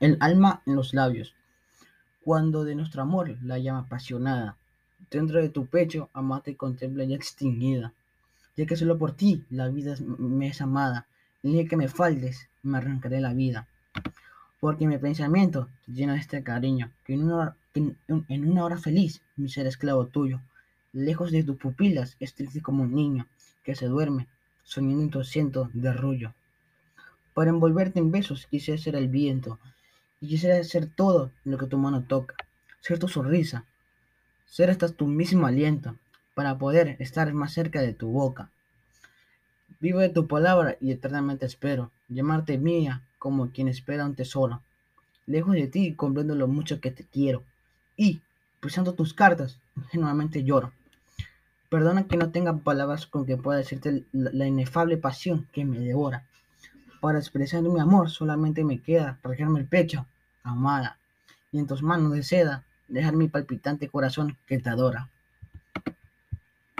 El alma en los labios. Cuando de nuestro amor la llama apasionada, dentro de tu pecho amate contempla ya extinguida, ya que solo por ti la vida me es amada, el día que me faltes me arrancaré la vida. Porque mi pensamiento te llena de este cariño, que en una, en una hora feliz mi ser esclavo tuyo, lejos de tus pupilas, es como un niño que se duerme, soñando en tu asiento de arrullo. Para envolverte en besos quise ser el viento, y quisiera ser todo lo que tu mano toca, ser tu sonrisa, ser hasta tu mismo aliento, para poder estar más cerca de tu boca. Vivo de tu palabra y eternamente espero llamarte mía como quien espera un tesoro. Lejos de ti comprendo lo mucho que te quiero y, pisando tus cartas, ingenuamente lloro. Perdona que no tenga palabras con que pueda decirte la inefable pasión que me devora. Para expresar mi amor solamente me queda rasgarme el pecho, amada, y en tus manos de seda dejar mi palpitante corazón que te adora.